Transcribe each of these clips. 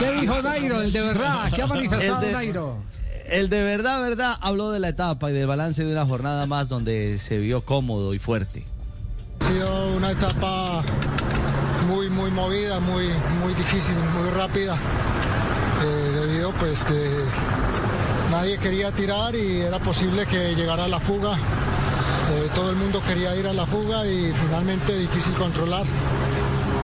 ¿Qué dijo Nairo, el de verdad? ¿Qué ha manifestado de- Nairo? El de verdad, verdad, habló de la etapa y del balance de una jornada más donde se vio cómodo y fuerte. Ha sido una etapa muy, muy movida, muy, muy difícil, muy rápida, eh, debido pues que nadie quería tirar y era posible que llegara la fuga. Eh, todo el mundo quería ir a la fuga y finalmente difícil controlar.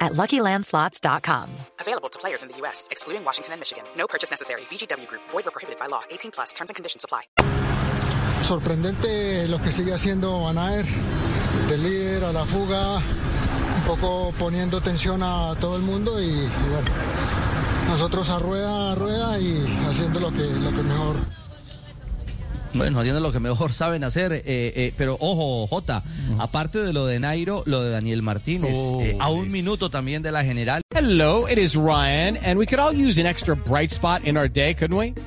at LuckyLandSlots.com. Available to players in the U.S., excluding Washington and Michigan. No purchase necessary. VGW Group, void or prohibited by law. 18 plus terms and conditions apply. Sorprendente lo que sigue haciendo Van Aert, del líder a la fuga, un poco poniendo tensión a todo el mundo y, y bueno, nosotros a rueda a rueda y haciendo lo que, lo que mejor. Bueno, haciendo lo que mejor saben hacer, eh, eh, pero ojo, Jota, aparte de lo de Nairo, lo de Daniel Martínez, eh, a un minuto también de la general. Hello, it is Ryan, and we could all use an extra bright spot in our day, couldn't we?